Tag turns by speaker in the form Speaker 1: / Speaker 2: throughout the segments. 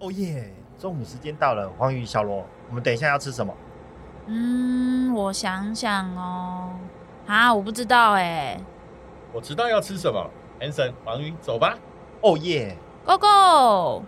Speaker 1: 哦耶！中午时间到了，黄鱼、小罗，我们等一下要吃什么？
Speaker 2: 嗯，我想想哦，啊，我不知道哎。
Speaker 3: 我知道要吃什么，Hanson，黄鱼，走吧。
Speaker 1: 哦耶
Speaker 2: ，Go Go！Hello，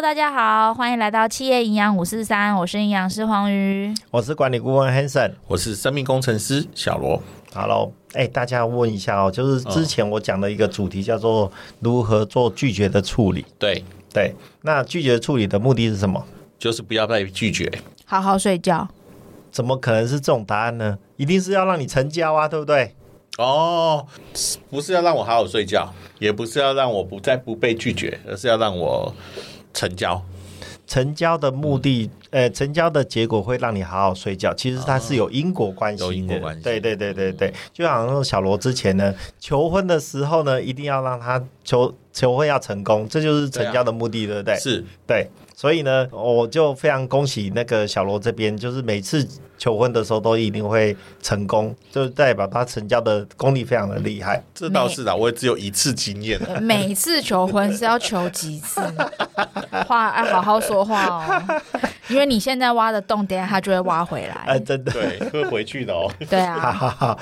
Speaker 2: 大家好，欢迎来到企业营养五四三，我是营养师黄鱼，
Speaker 1: 我是管理顾问 Hanson，
Speaker 3: 我是生命工程师小罗。
Speaker 1: Hello，哎，大家问一下哦，就是之前我讲的一个主题叫做如何做拒绝的处理。
Speaker 3: 对
Speaker 1: 对，那拒绝处理的目的是什么？
Speaker 3: 就是不要被拒绝，
Speaker 2: 好好睡觉。
Speaker 1: 怎么可能是这种答案呢？一定是要让你成交啊，对不对？
Speaker 3: 哦，不是要让我好好睡觉，也不是要让我不再不被拒绝，而是要让我成交。
Speaker 1: 成交的目的，呃，成交的结果会让你好好睡觉。其实它是有因果关系的，
Speaker 3: 有因果关系。
Speaker 1: 对对对对对，就好像小罗之前呢，求婚的时候呢，一定要让他求求婚要成功，这就是成交的目的，对啊，对不对？
Speaker 3: 是，
Speaker 1: 对。所以呢，我就非常恭喜那个小罗这边，就是每次求婚的时候都一定会成功，就代表他成交的功力非常的厉害。
Speaker 3: 这倒是的，我也只有一次经验。
Speaker 2: 每次求婚是要求几次？话要好好说话哦，因为你现在挖的洞，等下他就会挖回来。
Speaker 1: 哎，真的，
Speaker 3: 对，会回去的哦。
Speaker 2: 对啊。
Speaker 1: 好好好，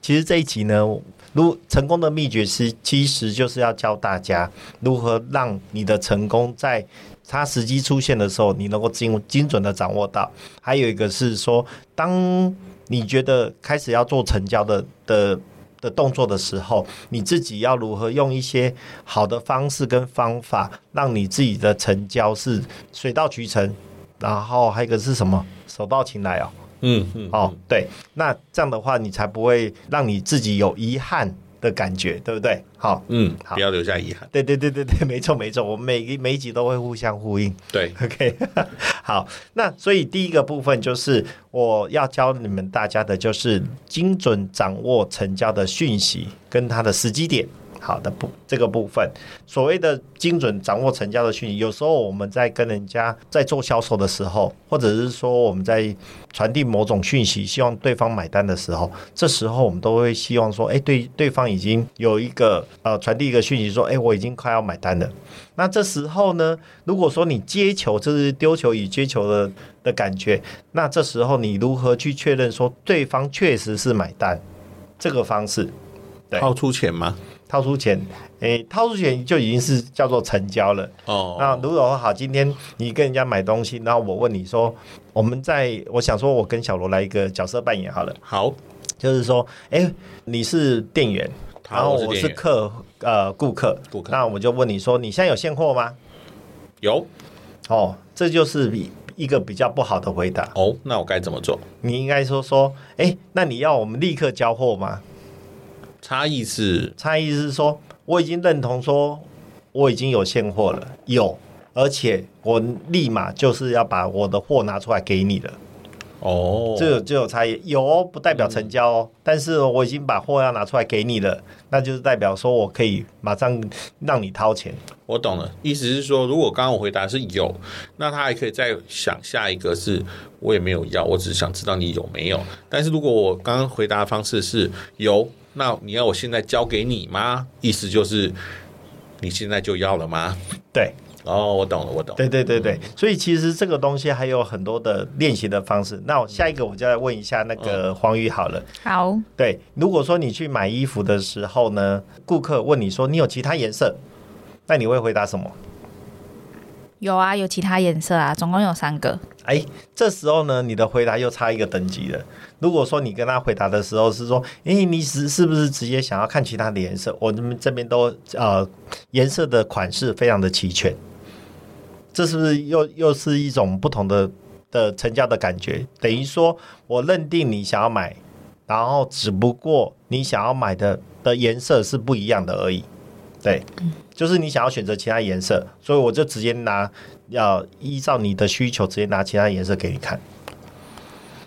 Speaker 1: 其实这一集呢，如成功的秘诀是，其实就是要教大家如何让你的成功在。它时机出现的时候，你能够精精准的掌握到。还有一个是说，当你觉得开始要做成交的的的动作的时候，你自己要如何用一些好的方式跟方法，让你自己的成交是水到渠成。然后还有一个是什么？手到擒来哦。
Speaker 3: 嗯嗯。
Speaker 1: 哦，对，那这样的话，你才不会让你自己有遗憾。的感觉对不对？好，
Speaker 3: 嗯，好，不要留下遗憾。
Speaker 1: 对对对对对，没错没错，我们每一每一集都会互相呼应。
Speaker 3: 对，
Speaker 1: OK，好，那所以第一个部分就是我要教你们大家的，就是精准掌握成交的讯息跟它的时机点。好的部这个部分，所谓的精准掌握成交的讯息，有时候我们在跟人家在做销售的时候，或者是说我们在传递某种讯息，希望对方买单的时候，这时候我们都会希望说，哎，对，对方已经有一个呃传递一个讯息说，哎，我已经快要买单了。那这时候呢，如果说你接球，就是丢球与接球的的感觉，那这时候你如何去确认说对方确实是买单？这个方式，对，
Speaker 3: 掏出钱吗？
Speaker 1: 掏出钱，诶，掏出钱就已经是叫做成交了。
Speaker 3: 哦，
Speaker 1: 那如果好，今天你跟人家买东西，然后我问你说，我们在，我想说，我跟小罗来一个角色扮演好了。
Speaker 3: 好，
Speaker 1: 就是说，诶，你是店员，然后我是客，呃，顾客，
Speaker 3: 顾客，
Speaker 1: 那我就问你说，你现在有现货吗？
Speaker 3: 有。
Speaker 1: 哦，这就是比一个比较不好的回答。
Speaker 3: 哦，那我该怎么做？
Speaker 1: 你应该说说，诶，那你要我们立刻交货吗？
Speaker 3: 差异是，
Speaker 1: 差异是说，我已经认同说，我已经有现货了，有，而且我立马就是要把我的货拿出来给你了。
Speaker 3: 哦，
Speaker 1: 这有就有差异，有哦，不代表成交哦，嗯，但是我已经把货要拿出来给你了，那就是代表说我可以马上让你掏钱。
Speaker 3: 我懂了，意思是说，如果刚刚我回答是有，那他还可以再想下一个是，我也没有要，我只是想知道你有没有。但是如果我刚刚回答的方式是有。那你要我现在交给你吗？意思就是你现在就要了吗？
Speaker 1: 对，
Speaker 3: 哦，我懂了，我懂了。
Speaker 1: 对对对对，所以其实这个东西还有很多的练习的方式。那我下一个我就来问一下那个黄宇好了。
Speaker 2: 好。
Speaker 1: 对，如果说你去买衣服的时候呢，顾客问你说你有其他颜色，那你会回答什么？
Speaker 2: 有啊，有其他颜色啊，总共有三个。
Speaker 1: 哎，这时候呢，你的回答又差一个等级了。如果说你跟他回答的时候是说，哎，你是是不是直接想要看其他的颜色？我们这边都呃颜色的款式非常的齐全，这是不是又又是一种不同的的成交的感觉？等于说我认定你想要买，然后只不过你想要买的的颜色是不一样的而已。对，就是你想要选择其他颜色，所以我就直接拿，要依照你的需求直接拿其他颜色给你看。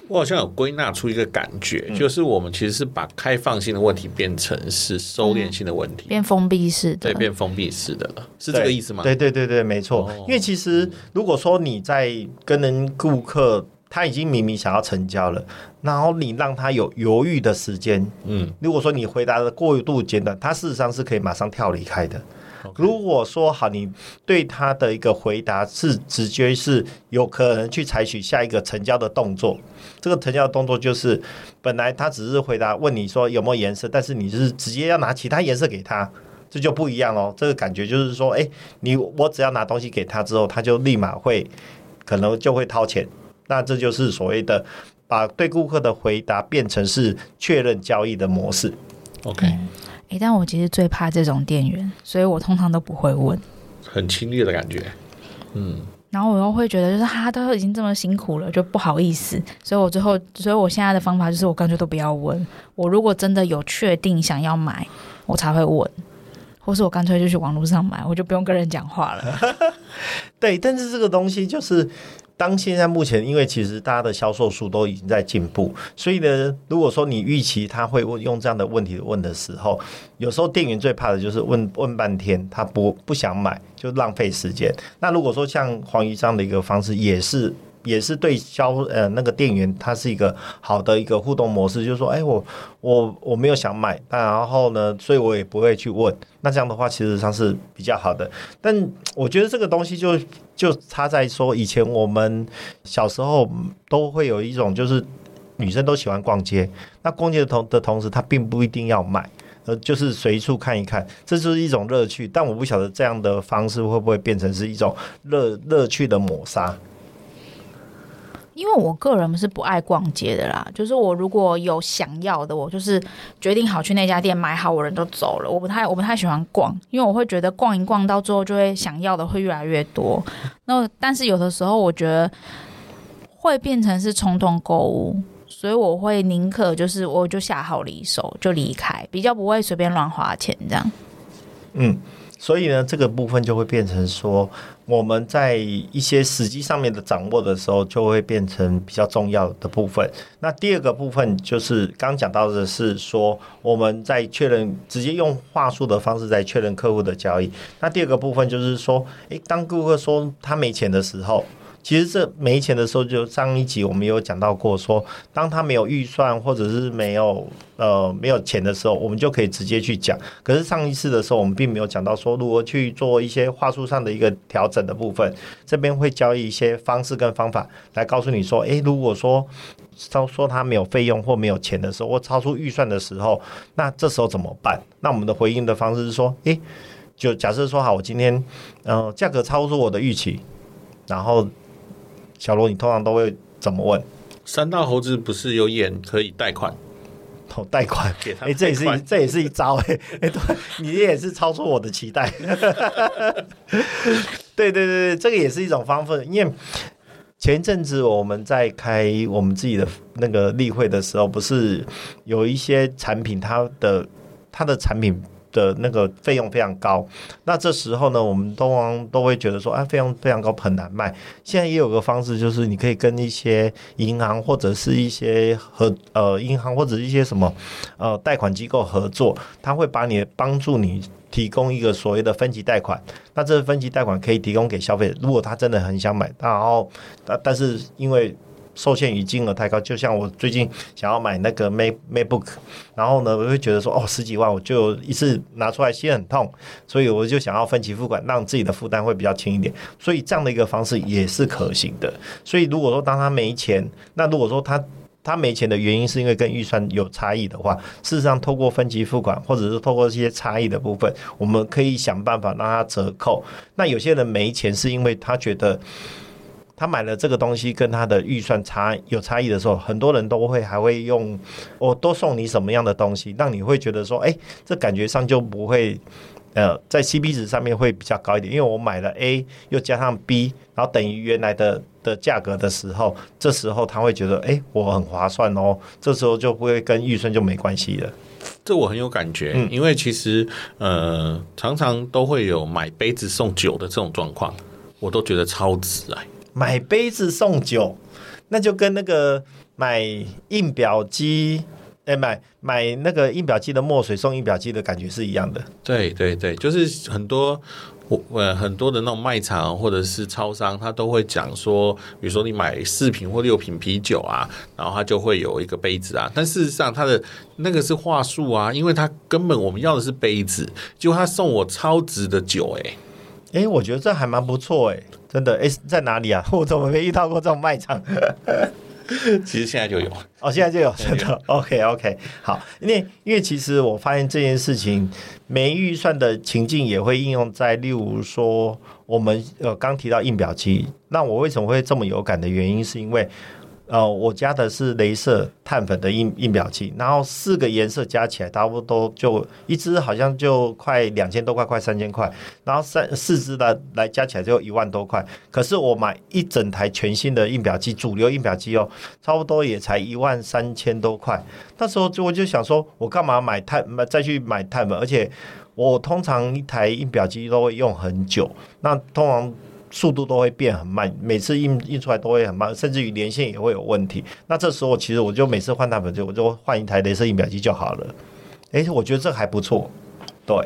Speaker 3: 我好像有归纳出一个感觉，嗯，就是我们其实是把开放性的问题变成是收敛性的问题，
Speaker 2: 嗯，变封闭式的，
Speaker 3: 对，变封闭式的了，是这个意思吗？
Speaker 1: 对对对对，没错。哦，因为其实如果说你在跟人顾客他已经明明想要成交了，然后你让他有犹豫的时间，
Speaker 3: 嗯，
Speaker 1: 如果说你回答的过度简短，他事实上是可以马上跳离开的。如果说好，你对他的一个回答是直接是有可能去采取下一个成交的动作，这个成交的动作就是本来他只是回答问你说有没有颜色，但是你是直接要拿其他颜色给他，这就不一样喽。这个感觉就是说，哎，你我只要拿东西给他之后，他就立马会可能就会掏钱。那这就是所谓的把对顾客的回答变成是确认交易的模式。
Speaker 3: OK，
Speaker 2: 哎、欸，但我其实最怕这种店员，所以我通常都不会问，
Speaker 3: 很侵略的感觉。嗯，
Speaker 2: 然后我又会觉得，就是他都已经这么辛苦了，就不好意思，所以我最后，所以我现在的方法就是，我干脆都不要问。我如果真的有确定想要买，我才会问，或是我干脆就去网络上买，我就不用跟人讲话了。
Speaker 1: 对，但是这个东西就是。当现在目前，因为其实大家的销售数都已经在进步，所以呢，如果说你预期他会问用这样的问题问的时候，有时候店员最怕的就是问问半天，他不不想买，就浪费时间。那如果说像黄鱼这样的一个方式，也是。也是对销呃那个店员，他是一个好的一个互动模式，就是说，哎，我我我没有想买，但然后呢，所以我也不会去问。那这样的话，其实上是比较好的。但我觉得这个东西就就差在说，以前我们小时候都会有一种，就是女生都喜欢逛街，那逛街的同的同时，她并不一定要买，呃，就是随处看一看，这就是一种乐趣。但我不晓得这样的方式会不会变成是一种乐乐趣的抹杀。
Speaker 2: 因为我个人是不爱逛街的啦，就是我如果有想要的，我就是决定好去那家店买好，我人都走了。我不太我不太喜欢逛，因为我会觉得逛一逛到最后就会想要的会越来越多。那但是有的时候我觉得会变成是冲动购物，所以我会宁可就是我就下好离手就离开，比较不会随便乱花钱这样。
Speaker 1: 嗯。所以呢，这个部分就会变成说，我们在一些实际上面的掌握的时候，就会变成比较重要的部分。那第二个部分就是刚讲到的是说，我们在确认直接用话术的方式在确认客户的交易。那第二个部分就是说，诶，当顾客说他没钱的时候。其实这没钱的时候，就上一集我们有讲到过，说当他没有预算或者是没有呃没有钱的时候，我们就可以直接去讲。可是上一次的时候，我们并没有讲到说如何去做一些话术上的一个调整的部分。这边会教一些方式跟方法来告诉你说，诶，如果说超说他没有费用或没有钱的时候，或超出预算的时候，那这时候怎么办？那我们的回应的方式是说，诶，就假设说好，我今天呃价格超出我的预期，然后。小罗，你通常都会怎么问？
Speaker 3: 三大猴子不是有演可以贷款？
Speaker 1: 哦，贷款
Speaker 3: 给他，
Speaker 1: 哎，这也是这也是一招哎，你也是超出我的期待。对对对对，这个也是一种方法。因为前一阵子我们在开我们自己的那个例会的时候，不是有一些产品，它的它的产品。的那个费用非常高，那这时候呢，我们通常都会觉得说，啊，费用非常高，很难卖。现在也有个方式，就是你可以跟一些银行或者是一些合呃银行或者一些什么呃贷款机构合作，他会把你帮助你提供一个所谓的分级贷款。那这个分级贷款可以提供给消费者，如果他真的很想买，然后但但是因为。受限于金额太高，就像我最近想要买那个 Mac MacBook，然后呢，我会觉得说，哦，十几万我就一次拿出来，心很痛，所以我就想要分期付款，让自己的负担会比较轻一点。所以这样的一个方式也是可行的。所以如果说当他没钱，那如果说他他没钱的原因是因为跟预算有差异的话，事实上透过分期付款或者是透过一些差异的部分，我们可以想办法让他折扣。那有些人没钱是因为他觉得。他买了这个东西跟他的预算差有差异的时候，很多人都会还会用我多送你什么样的东西，让你会觉得说，哎，这感觉上就不会呃在 CP 值上面会比较高一点，因为我买了 A 又加上 B，然后等于原来的的价格的时候，这时候他会觉得，哎，我很划算哦，这时候就不会跟预算就没关系了。
Speaker 3: 这我很有感觉，嗯，因为其实呃常常都会有买杯子送酒的这种状况，我都觉得超值哎。
Speaker 1: 买杯子送酒，那就跟那个买印表机哎，买买那个印表机的墨水送印表机的感觉是一样的。
Speaker 3: 对对对，就是很多我呃很多的那种卖场或者是超商，他都会讲说，比如说你买四瓶或六瓶啤酒啊，然后他就会有一个杯子啊。但事实上，他的那个是话术啊，因为他根本我们要的是杯子，结果他送我超值的酒，欸，哎，
Speaker 1: 哎，我觉得这还蛮不错，哎，真的，哎，在哪里啊？我怎么没遇到过这种卖场？
Speaker 3: 其实现在就有
Speaker 1: 哦，现在就有真的。OK OK，好，因为因为其实我发现这件事情没预算的情境也会应用在，例如说我们呃刚提到印表机，那我为什么会这么有感的原因，是因为。呃，我加的是镭射碳粉的印印表机，然后四个颜色加起来差不多就一支好像就快两千多块，快三千块，然后三四支的来加起来就一万多块。可是我买一整台全新的印表机，主流印表机哦，差不多也才一万三千多块。那时候就我就想说，我干嘛买碳买再去买碳粉？而且我通常一台印表机都会用很久，那通常。速度都会变很慢，每次印印出来都会很慢，甚至于连线也会有问题。那这时候其实我就每次换碳粉就我就换一台镭射印表机就好了。诶，我觉得这还不错，对。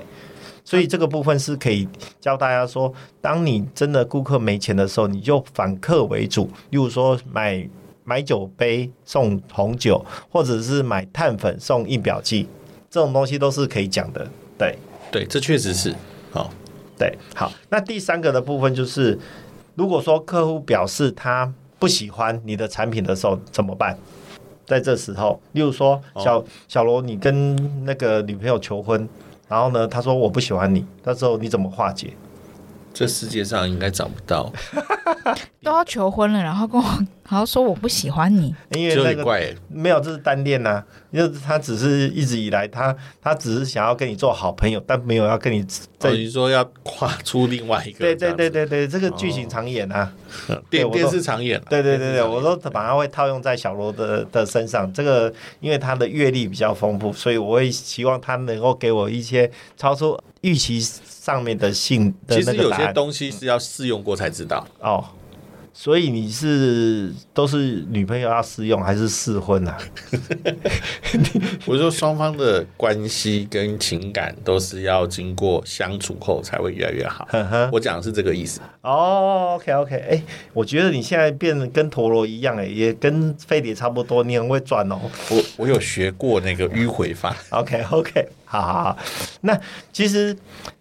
Speaker 1: 所以这个部分是可以教大家说，当你真的顾客没钱的时候，你就反客为主，例如说买买酒杯送红酒，或者是买碳粉送印表机，这种东西都是可以讲的。对，
Speaker 3: 对，这确实是好。
Speaker 1: 对，好，那第三个的部分就是，如果说客户表示他不喜欢你的产品的时候怎么办？在这时候，例如说小小罗，你跟那个女朋友求婚，然后呢，他说我不喜欢你，那时候你怎么化解？
Speaker 3: 这世界上应该找不到，
Speaker 2: 都要求婚了，然后跟我，然后说我不喜欢你，
Speaker 1: 因为那个没有，这是单恋呐，因为他只是一直以来他他只是想要跟你做好朋友，但没有要跟你
Speaker 3: 等于说要跨出另外一个，
Speaker 1: 对对对对对，这个剧情常演啊，
Speaker 3: 电电视常演，
Speaker 1: 对对对对，我都把它会套用在小罗的的身上，这个因为他的阅历比较丰富，所以我会希望他能够给我一些超出预期。上面的信的那个答案，
Speaker 3: 其实有些东西是要试用过才知道。
Speaker 1: 哦。所以你是都是女朋友要试用还是试婚啊？
Speaker 3: 我说双方的关系跟情感都是要经过相处后才会越来越好。我讲的是这个意思。
Speaker 1: 哦，OK OK，哎、欸，我觉得你现在变得跟陀螺一样，哎，也跟飞碟差不多，你很会转哦。
Speaker 3: 我我有学过那个迂回法。
Speaker 1: OK OK，好好好。那其实，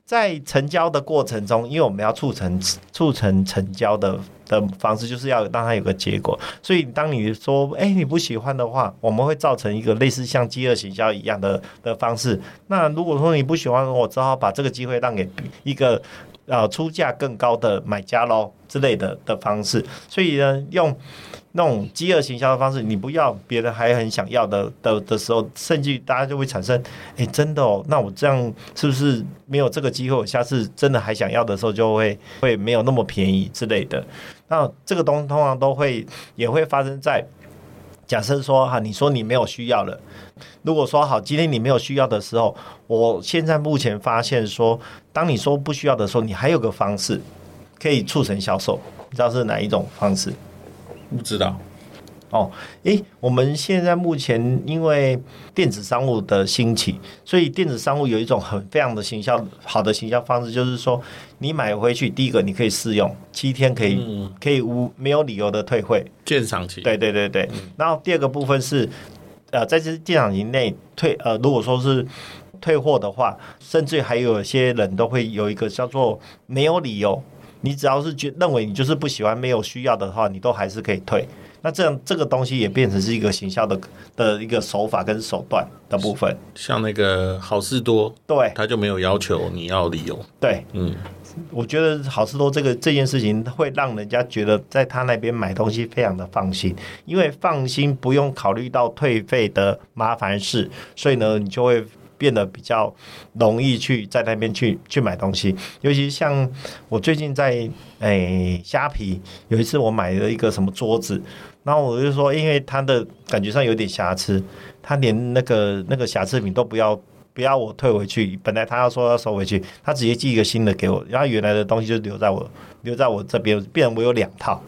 Speaker 1: 在成交的过程中，因为我们要促成促成成交的。的方式就是要让它有个结果，所以当你说哎、你不喜欢的话，我们会造成一个类似像饥饿行销一样的的方式。那如果说你不喜欢，我只好把这个机会让给一个呃出价更高的买家喽之类的的方式。所以呢，用。那种饥饿行销的方式，你不要，别人还很想要的的的时候，甚至大家就会产生，哎，真的哦，那我这样是不是没有这个机会？我下次真的还想要的时候，就会会没有那么便宜之类的。那这个东通常都会也会发生在假设说哈，你说你没有需要了，如果说好，今天你没有需要的时候，我现在目前发现说，当你说不需要的时候，你还有个方式可以促成销售，你知道是哪一种方式？
Speaker 3: 不知道
Speaker 1: 哦，诶，我们现在目前因为电子商务的兴起，所以电子商务有一种很非常的行销好的行销方式，就是说你买回去，第一个你可以试用七天，可以、嗯、可以无没有理由的退会，
Speaker 3: 鉴赏期。
Speaker 1: 对对对对。嗯、然后第二个部分是，呃，在这鉴赏期内退，呃，如果说是退货的话，甚至还有一些人都会有一个叫做没有理由。你只要是觉认为你就是不喜欢没有需要的话，你都还是可以退。那这样这个东西也变成是一个行销的的一个手法跟手段的部分。
Speaker 3: 像那个好事多，
Speaker 1: 对，
Speaker 3: 他就没有要求你要理由。
Speaker 1: 对，嗯，我觉得好市多这个这件事情会让人家觉得在他那边买东西非常的放心，因为放心不用考虑到退费的麻烦事，所以呢，你就会。变得比较容易去在那边去去买东西，尤其像我最近在诶虾皮有一次我买了一个什么桌子，然后我就说，因为它的感觉上有点瑕疵，他连那个那个瑕疵品都不要不要我退回去，本来他要说要收回去，他直接寄一个新的给我，然后原来的东西就留在我留在我这边，变成我有两套。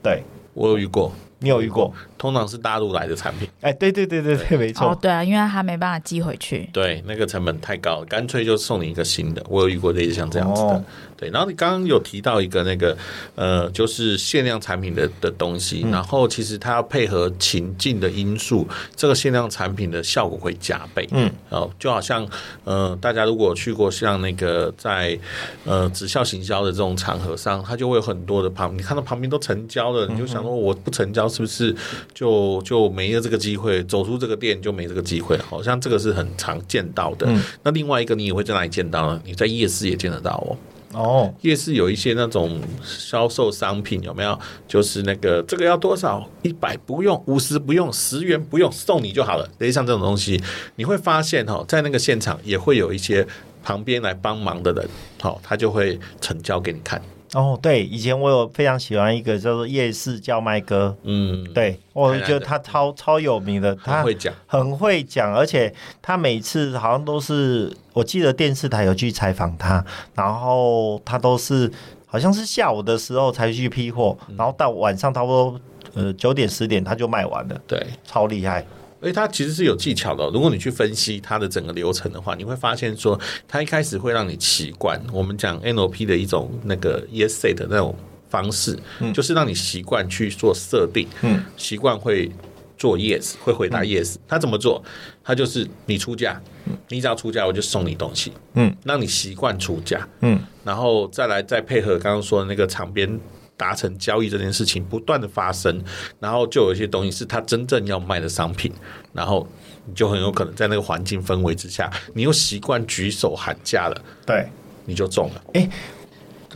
Speaker 1: 对，
Speaker 3: 我有遇过，
Speaker 1: 你有遇过？
Speaker 3: 通常是大陆来的产品。
Speaker 1: 哎，对对对对对，没错。
Speaker 2: 哦，对啊，因为他没办法寄回去。
Speaker 3: 对，那个成本太高，干脆就送你一个新的。我有遇过类似像这样子的。哦对，然后你刚刚有提到一个那个，呃，就是限量产品的的东西，嗯、然后其实它要配合情境的因素，这个限量产品的效果会加倍。嗯，哦就好像，呃，大家如果去过像那个在呃直销行销的这种场合上，它就会有很多的旁，你看到旁边都成交了，你就想说我不成交是不是就就没了这个机会，走出这个店就没这个机会？好像这个是很常见到的。嗯、那另外一个你也会在哪里见到呢？你在夜市也见得到哦。哦，夜市有一些那种销售商品，有没有？就是那个这个要多少？一百不用，五十不用，十元不用，送你就好了。类似像这种东西，你会发现哈，在那个现场也会有一些旁边来帮忙的人，好，他就会成交给你看。
Speaker 1: 哦，对，以前我有非常喜欢一个叫做夜市叫卖哥，嗯，对，我觉得他超超有名的，他
Speaker 3: 很会讲，
Speaker 1: 很会讲，而且他每次好像都是，我记得电视台有去采访他，然后他都是好像是下午的时候才去批货，然后到晚上差不多呃九点十点他就卖完了，
Speaker 3: 对，
Speaker 1: 超厉害。
Speaker 3: 而且它其实是有技巧的。如果你去分析它的整个流程的话，你会发现说，它一开始会让你习惯我们讲 NLP 的一种那个 Yes Set 的那种方式，嗯、就是让你习惯去做设定，嗯，习惯会做 Yes，会回答 Yes。它、嗯、怎么做？他就是你出价，你只要出价，我就送你东西，嗯，让你习惯出价，嗯，然后再来再配合刚刚说的那个场边。达成交易这件事情不断的发生，然后就有一些东西是他真正要卖的商品，然后你就很有可能在那个环境氛围之下，你又习惯举手喊价了，
Speaker 1: 对，
Speaker 3: 你就中了。
Speaker 1: 诶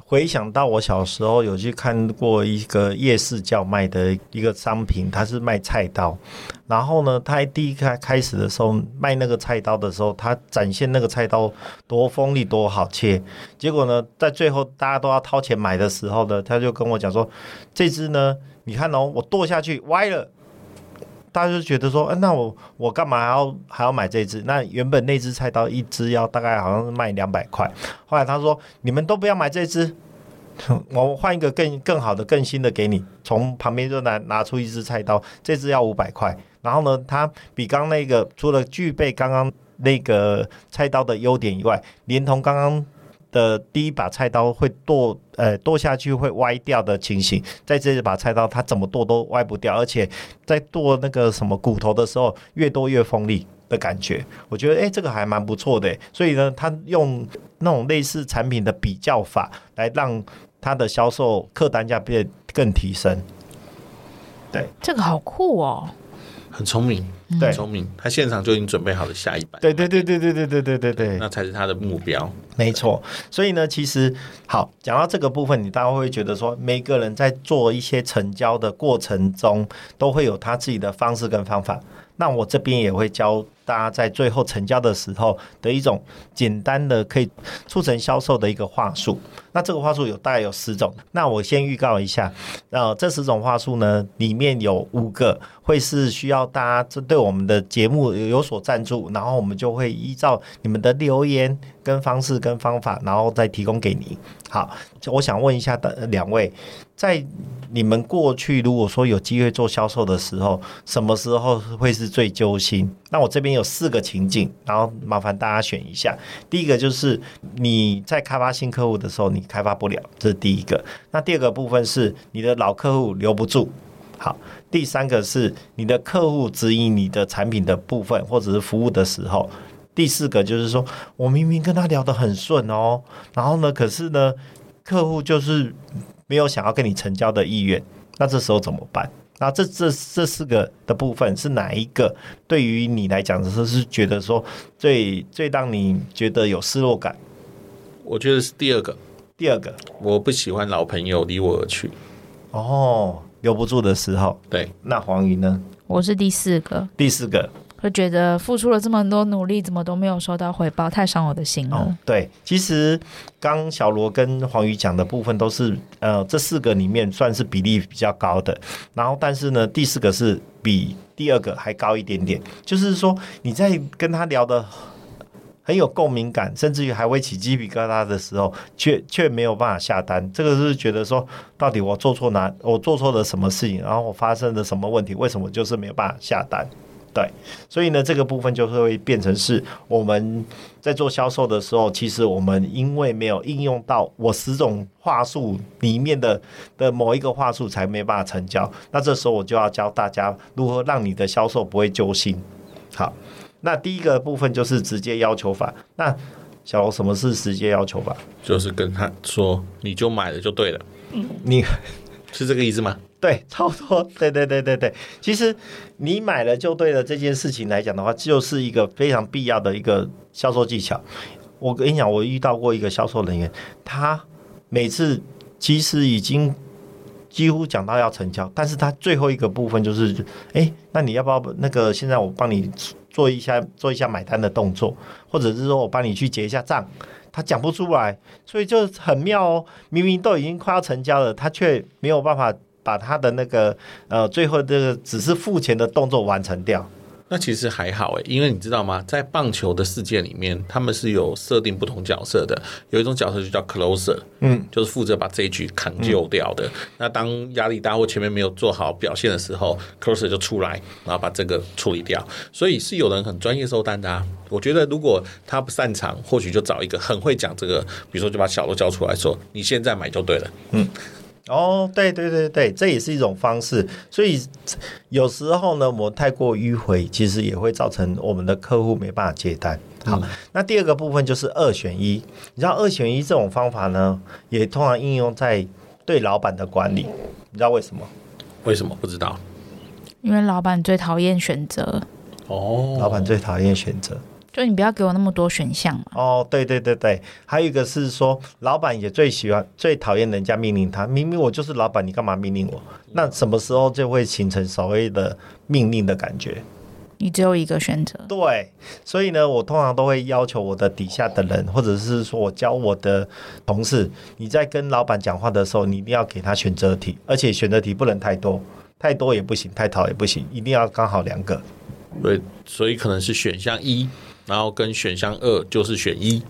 Speaker 1: 回想到我小时候有去看过一个夜市叫卖的一个商品，它是卖菜刀。然后呢，他第一开开始的时候卖那个菜刀的时候，他展现那个菜刀多锋利多好切。结果呢，在最后大家都要掏钱买的时候呢，他就跟我讲说：“这支呢，你看哦，我剁下去歪了。”大家就觉得说：“哎，那我我干嘛还要还要买这支？那原本那支菜刀一支要大概好像是卖两百块。后来他说：你们都不要买这支。”我换一个更更好的、更新的给你。从旁边就拿拿出一支菜刀，这支要五百块。然后呢，它比刚那个除了具备刚刚那个菜刀的优点以外，连同刚刚的第一把菜刀会剁呃剁下去会歪掉的情形，在这一把菜刀它怎么剁都歪不掉，而且在剁那个什么骨头的时候，越剁越锋利的感觉。我觉得哎，这个还蛮不错的。所以呢，他用那种类似产品的比较法来让。它的销售客单价变更提升，对，
Speaker 2: 这个好酷哦，
Speaker 3: 很聪明，对，聪明，他现场就已经准备好了下一版，
Speaker 1: 对对对对对对对对对对，
Speaker 3: 那才是他的目标，
Speaker 1: 没错。所以呢，其实好讲到这个部分，你大家会觉得说，每个人在做一些成交的过程中，都会有他自己的方式跟方法。那我这边也会教。大家在最后成交的时候的一种简单的可以促成销售的一个话术。那这个话术有大概有十种。那我先预告一下，呃，这十种话术呢，里面有五个会是需要大家针对我们的节目有所赞助，然后我们就会依照你们的留言跟方式跟方法，然后再提供给你。好，我想问一下的两位，在你们过去如果说有机会做销售的时候，什么时候会是最揪心？那我这边。有四个情景，然后麻烦大家选一下。第一个就是你在开发新客户的时候，你开发不了，这是第一个。那第二个部分是你的老客户留不住。好，第三个是你的客户指引你的产品的部分或者是服务的时候。第四个就是说我明明跟他聊得很顺哦，然后呢，可是呢，客户就是没有想要跟你成交的意愿。那这时候怎么办？那这这这四个的部分是哪一个？对于你来讲的时候，是觉得说最最让你觉得有失落感？
Speaker 3: 我觉得是第二个。
Speaker 1: 第二个，
Speaker 3: 我不喜欢老朋友离我而去。
Speaker 1: 哦，留不住的时候。
Speaker 3: 对，
Speaker 1: 那黄鱼呢？
Speaker 2: 我是第四个。
Speaker 1: 第四个。
Speaker 2: 会觉得付出了这么多努力，怎么都没有收到回报，太伤我的心了。哦、
Speaker 1: 对，其实刚小罗跟黄鱼讲的部分都是，呃，这四个里面算是比例比较高的。然后，但是呢，第四个是比第二个还高一点点。就是说，你在跟他聊的很有共鸣感，甚至于还会起鸡皮疙瘩的时候，却却没有办法下单。这个是觉得说，到底我做错哪，我做错了什么事情，然后我发生了什么问题，为什么就是没有办法下单？对，所以呢，这个部分就会变成是我们在做销售的时候，其实我们因为没有应用到我十种话术里面的的某一个话术，才没办法成交。那这时候我就要教大家如何让你的销售不会揪心。好。那第一个部分就是直接要求法。那小罗，什么是直接要求法？
Speaker 3: 就是跟他说，你就买了就对了。
Speaker 1: 嗯，你
Speaker 3: 是这个意思吗？
Speaker 1: 对，差不多。对对对对对。其实你买了就对了这件事情来讲的话，就是一个非常必要的一个销售技巧。我跟你讲，我遇到过一个销售人员，他每次其实已经。几乎讲到要成交，但是他最后一个部分就是，哎，那你要不要那个？现在我帮你做一下做一下买单的动作，或者是说我帮你去结一下账，他讲不出来，所以就很妙哦。明明都已经快要成交了，他却没有办法把他的那个呃最后这个只是付钱的动作完成掉。
Speaker 3: 那其实还好诶，因为你知道吗？在棒球的世界里面，他们是有设定不同角色的。有一种角色就叫 closer，嗯，就是负责把这一局扛救掉的。嗯、那当压力大或前面没有做好表现的时候，closer 就出来，然后把这个处理掉。所以是有人很专业收单的啊。我觉得如果他不擅长，或许就找一个很会讲这个，比如说就把小罗叫出来说：“你现在买就对了。”嗯。
Speaker 1: 哦，对对对对，这也是一种方式。所以有时候呢，我们太过迂回，其实也会造成我们的客户没办法接单。好，嗯、那第二个部分就是二选一。你知道二选一这种方法呢，也通常应用在对老板的管理。你知道为什么？
Speaker 3: 为什么？不知道。
Speaker 2: 因为老板最讨厌选择。
Speaker 1: 哦，老板最讨厌选择。
Speaker 2: 就你不要给我那么多选项嘛。
Speaker 1: 哦，对对对对，还有一个是说，老板也最喜欢、最讨厌人家命令他。明明我就是老板，你干嘛命令我？那什么时候就会形成所谓的命令的感觉？
Speaker 2: 你只有一个选择。
Speaker 1: 对，所以呢，我通常都会要求我的底下的人，或者是说我教我的同事，你在跟老板讲话的时候，你一定要给他选择题，而且选择题不能太多，太多也不行，太少也不行，一定要刚好两个。
Speaker 3: 对，所以可能是选项一。然后跟选项二就是选一，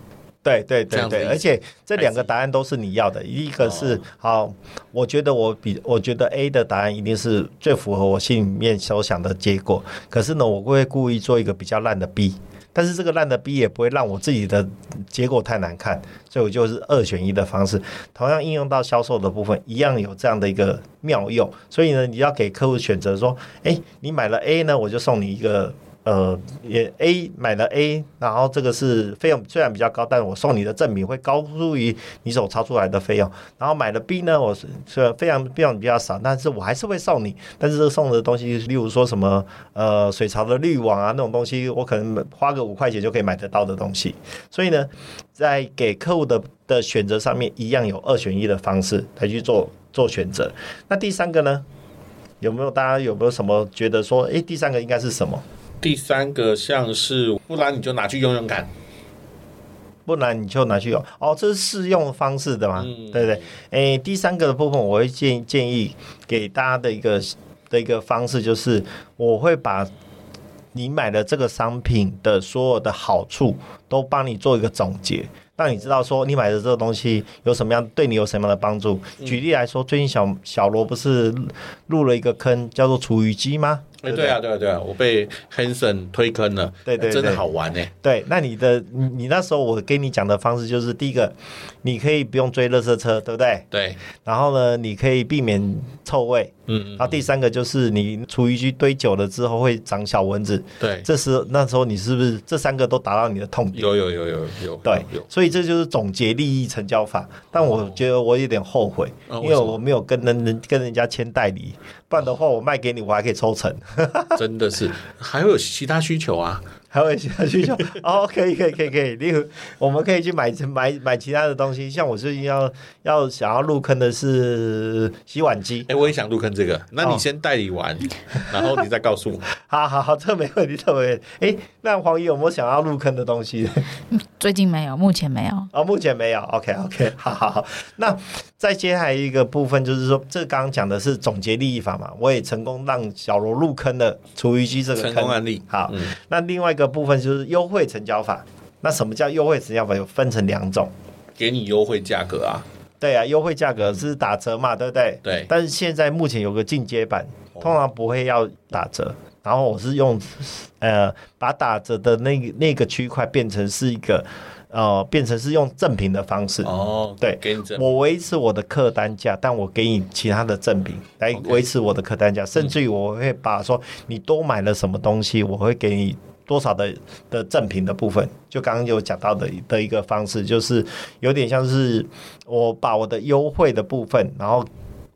Speaker 1: 对对对对，而且这两个答案都是你要的。一个是好，我觉得我比我觉得 A 的答案一定是最符合我心里面所想的结果。可是呢，我会故意做一个比较烂的 B，但是这个烂的 B 也不会让我自己的结果太难看，所以我就是二选一的方式。同样应用到销售的部分，一样有这样的一个妙用。所以呢，你要给客户选择说，哎，你买了 A 呢，我就送你一个。呃，也 A 买了 A，然后这个是费用虽然比较高，但是我送你的赠品会高出于你所超出来的费用。然后买了 B 呢，我是虽然费用费用比较少，但是我还是会送你。但是这送的东西，例如说什么呃水槽的滤网啊那种东西，我可能花个五块钱就可以买得到的东西。所以呢，在给客户的的选择上面，一样有二选一的方式来去做做选择。那第三个呢，有没有大家有没有什么觉得说，诶，第三个应该是什么？
Speaker 3: 第三个像是，不然你就拿去用用看，
Speaker 1: 不然你就拿去用。哦，这是试用方式的嘛？嗯、对不对？诶，第三个的部分，我会建建议给大家的一个的一个方式，就是我会把你买的这个商品的所有的好处都帮你做一个总结，让你知道说你买的这个东西有什么样对你有什么样的帮助。举例来说，最近小小罗不是入了一个坑，叫做厨余机吗？
Speaker 3: 对，对啊，对啊，对啊，我被 Hanson 推坑了，
Speaker 1: 对对，对，
Speaker 3: 真的好玩呢。
Speaker 1: 对，那你的你，你那时候我跟你讲的方式就是，第一个，你可以不用追垃圾车，对不对？
Speaker 3: 对。
Speaker 1: 然后呢，你可以避免臭味。嗯，嗯。然后第三个就是，你厨余机堆久了之后会长小蚊子。
Speaker 3: 对。
Speaker 1: 这时那时候你是不是这三个都达到你的痛点？
Speaker 3: 有有有有有。
Speaker 1: 对，所以这就是总结利益成交法。但我觉得我有点后悔，哦、因为我没有跟人人跟人家签代理。不然的话，我卖给你，我还可以抽成。
Speaker 3: 真的是，还会有其他需求啊。
Speaker 1: 还有其他需求哦，可以可以可以可以，例如我们可以去买买买其他的东西，像我最近要要想要入坑的是洗碗机，
Speaker 3: 哎、欸，我也想入坑这个，那你先代理完，哦、然后你再告诉我。
Speaker 1: 好好好，这没问题，这没问题。哎、欸，那黄姨有没有想要入坑的东西？
Speaker 2: 最近没有，目前没有。
Speaker 1: 哦，目前没有。OK OK，好好好。那再接下来一个部分就是说，这刚刚讲的是总结利益法嘛，我也成功让小罗入坑了厨余机这个坑
Speaker 3: 成功案例。
Speaker 1: 好，嗯、那另外一个。部分就是优惠成交法，那什么叫优惠成交法？有分成两种，
Speaker 3: 给你优惠价格啊。
Speaker 1: 对啊，优惠价格是打折嘛，对不对？
Speaker 3: 对。
Speaker 1: 但是现在目前有个进阶版，通常不会要打折。然后我是用，呃，把打折的那个那个区块变成是一个，呃，变成是用赠品的方式。
Speaker 3: 哦，对。
Speaker 1: 我维持我的客单价，但我给你其他的赠品来维持我的客单价.甚至于我会把说你多买了什么东西，我会给你多少的的赠品的部分。就刚刚有讲到的的一个方式，就是有点像是我把我的优惠的部分，然后。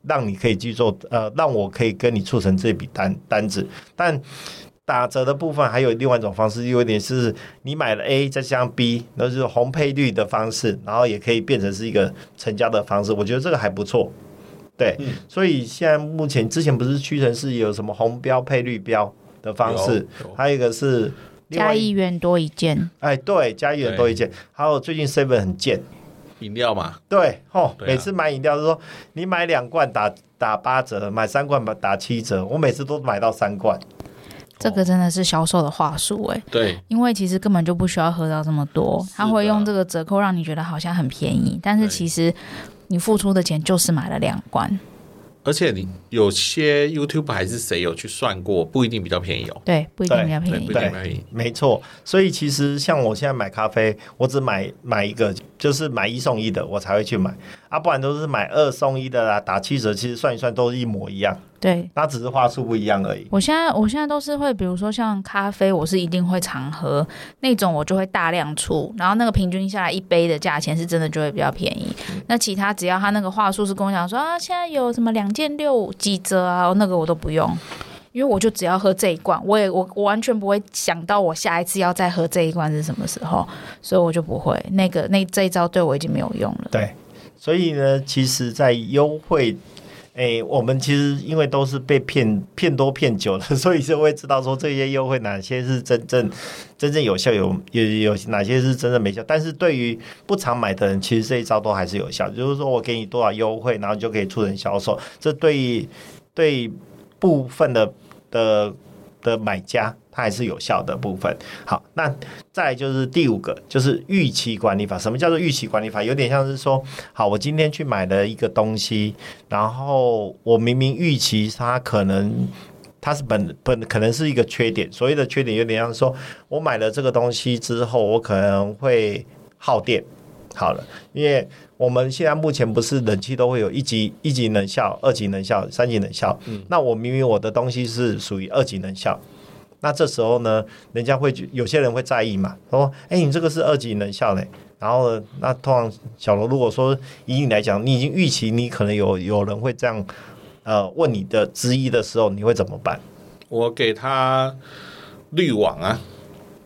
Speaker 1: 让你可以去做，呃，让我可以跟你促成这笔单单子。但打折的部分还有另外一种方式，有点是你买了 A 再加上 B，那就是红配绿的方式，然后也可以变成是一个成交的方式。我觉得这个还不错。对，嗯、所以现在目前之前不是屈臣氏有什么红标配绿标的方式，还有一个是
Speaker 2: 加一元多一件。
Speaker 1: 哎，对，加一元多一件。还有最近 Seven 很贱。
Speaker 3: 饮料嘛，
Speaker 1: 对，吼、哦啊，每次买饮料都说你买两罐打打八折，买三罐打七折，我每次都买到三罐。
Speaker 2: 这个真的是销售的话术哎，
Speaker 3: 对，
Speaker 2: 因为其实根本就不需要喝到这么多，他会用这个折扣让你觉得好像很便宜，但是其实你付出的钱就是买了两罐。
Speaker 3: 而且你有些 YouTube 还是谁有去算过，不一定比较便宜哦。
Speaker 2: 对，不一定比较便宜。
Speaker 3: 对，对对
Speaker 1: 没错。所以其实像我现在买咖啡，我只买买一个，就是买一送一的，我才会去买。啊，不然都是买二送一的啦，打七折，其实算一算都是一模一样。
Speaker 2: 对，
Speaker 1: 那只是话术不一样而已。
Speaker 2: 我现在我现在都是会，比如说像咖啡，我是一定会常喝那种，我就会大量出，然后那个平均下来一杯的价钱是真的就会比较便宜。嗯、那其他只要他那个话术是跟我讲说啊，现在有什么两件六五几折啊，那个我都不用，因为我就只要喝这一罐，我也我我完全不会想到我下一次要再喝这一罐是什么时候，所以我就不会那个那这一招对我已经没有用了。
Speaker 1: 对，所以呢，其实，在优惠。哎、我们其实因为都是被骗骗多骗久了，所以就会知道说这些优惠哪些是真正真正有效，有有有哪些是真正没效。但是对于不常买的人，其实这一招都还是有效。就是说我给你多少优惠，然后就可以促成销售。这对于对部分的的的买家。它还是有效的部分。好，那再就是第五个，就是预期管理法。什么叫做预期管理法？有点像是说，好，我今天去买了一个东西，然后我明明预期它可能它是本本可能是一个缺点。所谓的缺点，有点像说我买了这个东西之后，我可能会耗电。好了，因为我们现在目前不是冷气都会有一级一级能效、二级能效、三级能效。嗯，那我明明我的东西是属于二级能效。那这时候呢，人家会有些人会在意嘛，说：“哎，你这个是二级能效嘞。”然后呢，那通常小罗如果说以你来讲，你已经预期你可能有有人会这样呃问你的质疑的时候，你会怎么办？
Speaker 3: 我给他滤网啊，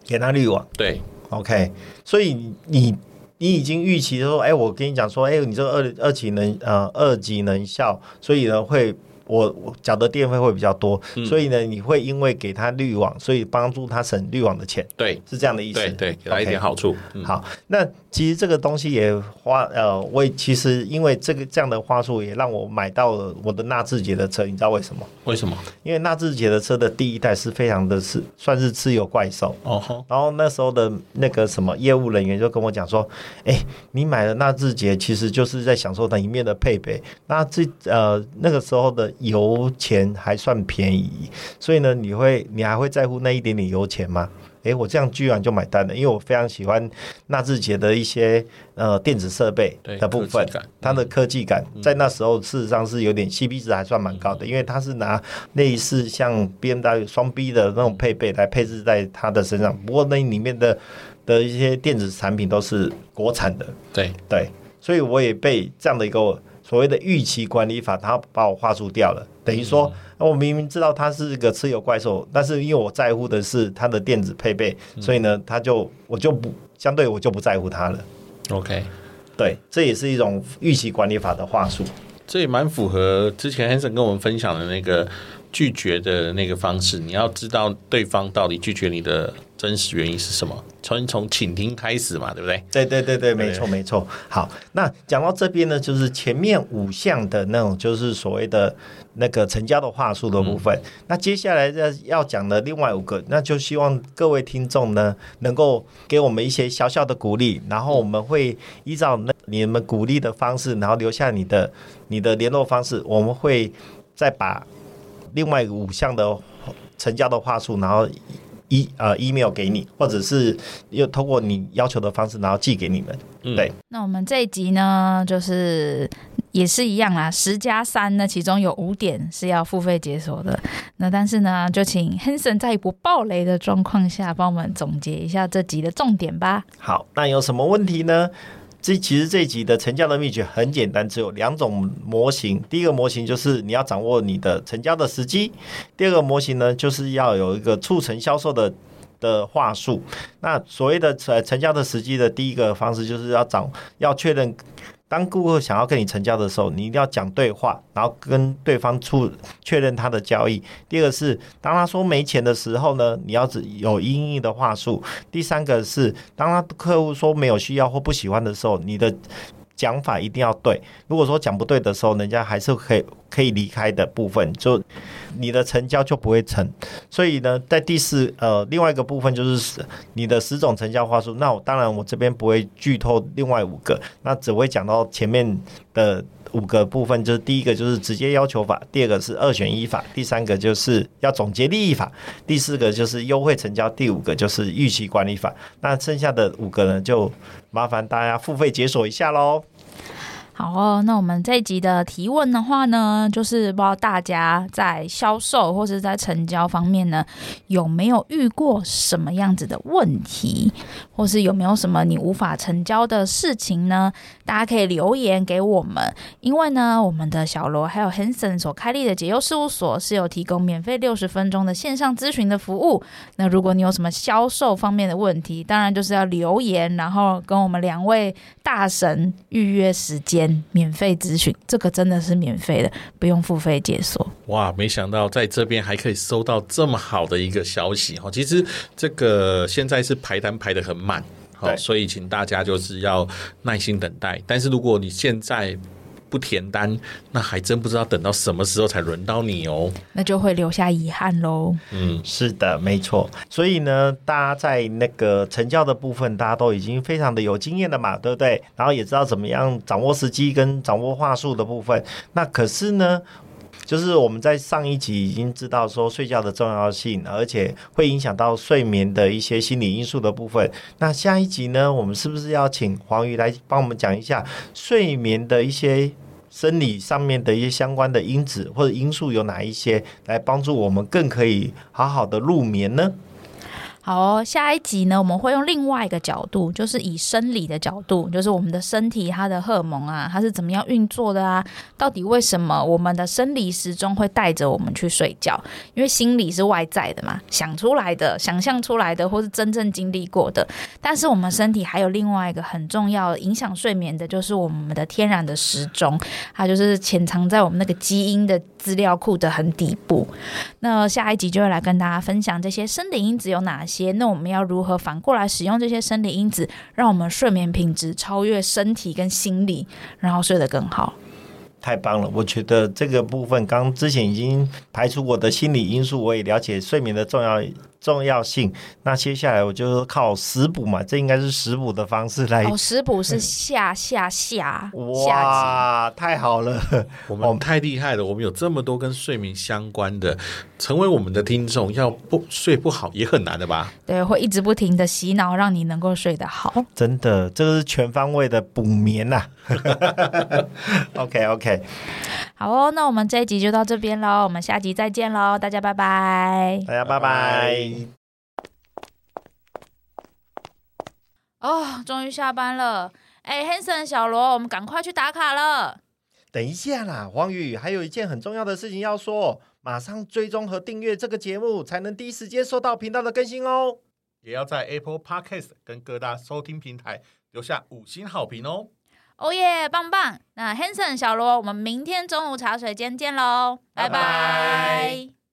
Speaker 1: 给他滤网。对，OK。所以你你已经预期说：“哎，我跟你讲说，哎，你这个二二级能呃二级能效，所以呢会。”我我缴的电费会比较多，嗯，所以呢，你会因为给他滤网，所以帮助他省滤网的钱，
Speaker 3: 对，
Speaker 1: 是这样的意思，
Speaker 3: 对对，给他一点好处。好，那其实这个东西也花呃，我也其实因为这个这样的话术，也让我买到了我的纳智捷的车，你知道为什么？为什么？因为纳智捷的车的第一代是非常的是算是自由怪兽哦，oh. 然后那时候的那个什么业务人员就跟我讲说，哎，你买了纳智捷，其实就是在享受它一面的配备，那这呃那个时候的。油钱还算便宜，所以呢，你会你还会在乎那一点点油钱吗？诶，我这样居然就买单了，因为我非常喜欢纳智捷的一些呃电子设备的部分，它的科技感在那时候事实上是有点 CP 值还算蛮高的，因为它是拿类似像 BMW 双 B 的那种配备来配置在它的身上，不过那里面的的一些电子产品都是国产的，对对，所以我也被这样的一个。所谓的预期管理法，他把我话术掉了，等于说，我明明知道它是一个吃油怪兽，但是因为我在乎的是它的电子配备，所以呢，他就我就不相对我就不在乎它了。OK，对，这也是一种预期管理法的话术，这也蛮符合之前 Hanson 跟我们分享的那个拒绝的那个方式。你要知道对方到底拒绝你的。真实原因是什么？从从倾听开始嘛，对不对？
Speaker 1: 对对对对，没错没错。好，那讲到这边呢，就是前面五项的那种，就是所谓的那个成交的话术的部分。嗯、那接下来要要讲的另外五个，那就希望各位听众呢，能够给我们一些小小的鼓励，然后我们会依照那你们鼓励的方式，然后留下你的你的联络方式，我们会再把另外五项的成交的话术，然后。一呃，email 给你，或者是又通过你要求的方式，然后寄给你们。嗯、对，
Speaker 2: 那我们这一集呢，就是也是一样啦，十加三呢，其中有五点是要付费解锁的。那但是呢，就请 Hanson 在不爆雷的状况下，帮我们总结一下这集的重点吧。
Speaker 1: 好，那有什么问题呢？这其实这一集的成交的秘诀很简单，只有两种模型。第一个模型就是你要掌握你的成交的时机，第二个模型呢，就是要有一个促成销售的的话术。那所谓的成成交的时机的第一个方式，就是要掌要确认。当顾客想要跟你成交的时候，你一定要讲对话，然后跟对方出确认他的交易。第二个是，当他说没钱的时候呢，你要只有因应的话术。第三个是，当他客户说没有需要或不喜欢的时候，你的。讲法一定要对，如果说讲不对的时候，人家还是可以可以离开的部分，就你的成交就不会成。所以呢，在第四呃另外一个部分就是你的十种成交话术。那我当然我这边不会剧透另外五个，那只会讲到前面的五个部分，就是第一个就是直接要求法，第二个是二选一法，第三个就是要总结利益法，第四个就是优惠成交，第五个就是预期管理法。那剩下的五个呢，就麻烦大家付费解锁一下喽。
Speaker 2: 好哦，那我们这一集的提问的话呢，就是不知道大家在销售或是在成交方面呢，有没有遇过什么样子的问题，或是有没有什么你无法成交的事情呢？大家可以留言给我们，因为呢，我们的小罗还有 Hanson 所开立的解忧事务所是有提供免费六十分钟的线上咨询的服务。那如果你有什么销售方面的问题，当然就是要留言，然后跟我们两位大神预约时间。免费咨询，这个真的是免费的，不用付费解锁。
Speaker 3: 哇，没想到在这边还可以收到这么好的一个消息哈！其实这个现在是排单排得很满，好，所以请大家就是要耐心等待。但是如果你现在不填单，那还真不知道等到什么时候才轮到你哦，
Speaker 2: 那就会留下遗憾喽。
Speaker 1: 嗯，是的，没错。所以呢，大家在那个成交的部分，大家都已经非常的有经验了嘛，对不对？然后也知道怎么样掌握时机跟掌握话术的部分。那可是呢，就是我们在上一集已经知道说睡觉的重要性，而且会影响到睡眠的一些心理因素的部分。那下一集呢，我们是不是要请黄鱼来帮我们讲一下睡眠的一些？生理上面的一些相关的因子或者因素有哪一些，来帮助我们更可以好好的入眠呢？
Speaker 2: 好哦，下一集呢，我们会用另外一个角度，就是以生理的角度，就是我们的身体它的荷尔蒙啊，它是怎么样运作的啊？到底为什么我们的生理时钟会带着我们去睡觉？因为心理是外在的嘛，想出来的、想象出来的，或是真正经历过的。但是我们身体还有另外一个很重要影响睡眠的，就是我们的天然的时钟，它就是潜藏在我们那个基因的资料库的很底部。那下一集就会来跟大家分享这些生理因子有哪些。那我们要如何反过来使用这些生理因子，让我们睡眠品质超越身体跟心理，然后睡得更好？
Speaker 1: 太棒了！我觉得这个部分刚之前已经排除我的心理因素，我也了解睡眠的重要。重要性。那接下来我就靠食补嘛，这应该是食补的方式来。
Speaker 2: 哦，食补是下下下。
Speaker 1: 哇，太好了！
Speaker 3: 我们太厉害了，我们有这么多跟睡眠相关的，成为我们的听众，要不睡不好也很难的吧？
Speaker 2: 对，会一直不停的洗脑，让你能够睡得好。
Speaker 1: 真的，这个是全方位的补眠呐、啊。OK OK，
Speaker 2: 好哦，那我们这一集就到这边喽，我们下集再见喽，大家拜拜，
Speaker 1: 大家拜拜。
Speaker 2: 哦，终于下班了！哎，Hanson 小罗，我们赶快去打卡了。
Speaker 1: 等一下啦，黄宇，还有一件很重要的事情要说，马上追踪和订阅这个节目，才能第一时间收到频道的更新哦。
Speaker 3: 也要在 Apple Podcast 跟各大收听平台留下五星好评哦。
Speaker 2: 哦耶，棒棒！那 Hanson 小罗，我们明天中午茶水间见喽，拜拜。拜拜。